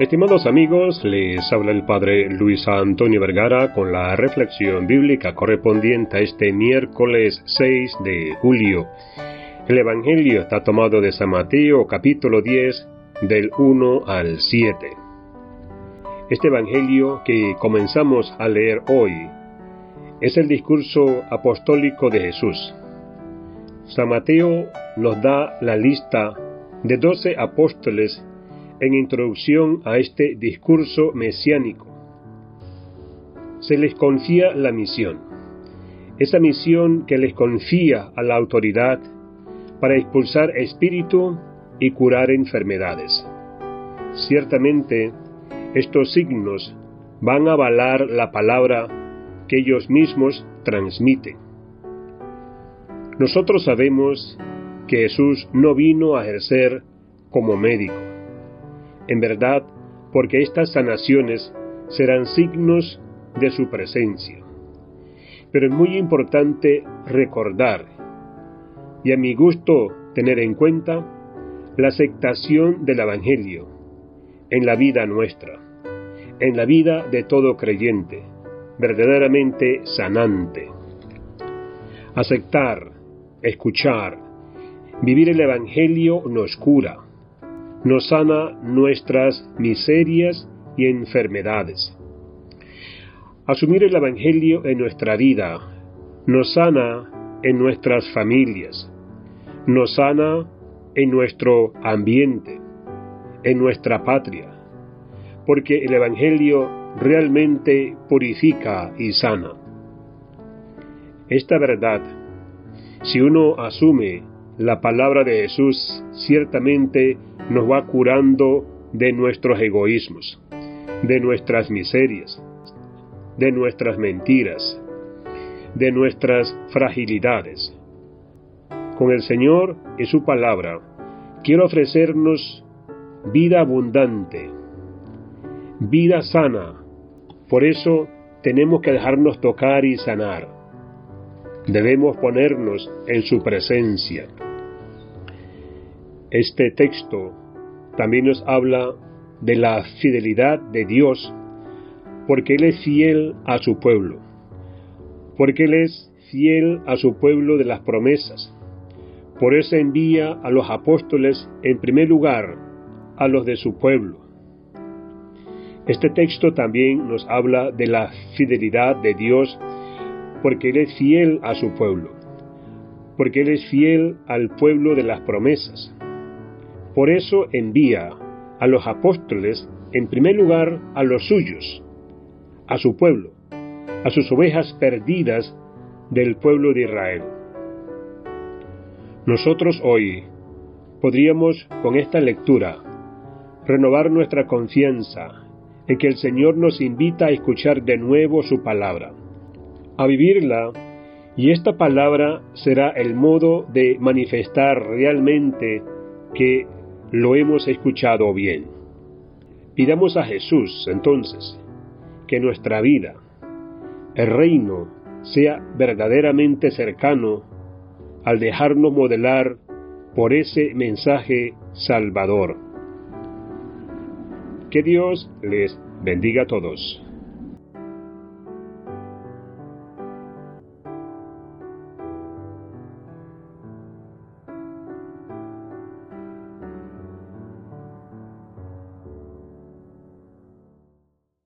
Estimados amigos, les habla el Padre Luis Antonio Vergara con la reflexión bíblica correspondiente a este miércoles 6 de julio. El Evangelio está tomado de San Mateo capítulo 10 del 1 al 7. Este Evangelio que comenzamos a leer hoy es el discurso apostólico de Jesús. San Mateo nos da la lista de doce apóstoles en introducción a este discurso mesiánico. Se les confía la misión, esa misión que les confía a la autoridad para expulsar espíritu y curar enfermedades. Ciertamente, estos signos van a avalar la palabra que ellos mismos transmiten. Nosotros sabemos que Jesús no vino a ejercer como médico en verdad, porque estas sanaciones serán signos de su presencia. Pero es muy importante recordar, y a mi gusto tener en cuenta, la aceptación del Evangelio en la vida nuestra, en la vida de todo creyente, verdaderamente sanante. Aceptar, escuchar, vivir el Evangelio nos cura, nos sana nuestras miserias y enfermedades. Asumir el Evangelio en nuestra vida nos sana en nuestras familias, nos sana en nuestro ambiente, en nuestra patria, porque el Evangelio realmente purifica y sana. Esta verdad, si uno asume la palabra de Jesús, ciertamente nos va curando de nuestros egoísmos, de nuestras miserias, de nuestras mentiras, de nuestras fragilidades. Con el Señor y su palabra, quiero ofrecernos vida abundante, vida sana. Por eso tenemos que dejarnos tocar y sanar. Debemos ponernos en su presencia. Este texto también nos habla de la fidelidad de Dios, porque Él es fiel a su pueblo, porque Él es fiel a su pueblo de las promesas. Por eso envía a los apóstoles en primer lugar a los de su pueblo. Este texto también nos habla de la fidelidad de Dios porque Él es fiel a su pueblo, porque Él es fiel al pueblo de las promesas. Por eso envía a los apóstoles, en primer lugar, a los suyos, a su pueblo, a sus ovejas perdidas del pueblo de Israel. Nosotros hoy podríamos, con esta lectura, renovar nuestra confianza en que el Señor nos invita a escuchar de nuevo su palabra, a vivirla, y esta palabra será el modo de manifestar realmente que lo hemos escuchado bien. Pidamos a Jesús, entonces, que nuestra vida, el reino, sea verdaderamente cercano al dejarnos modelar por ese mensaje salvador. Que Dios les bendiga a todos.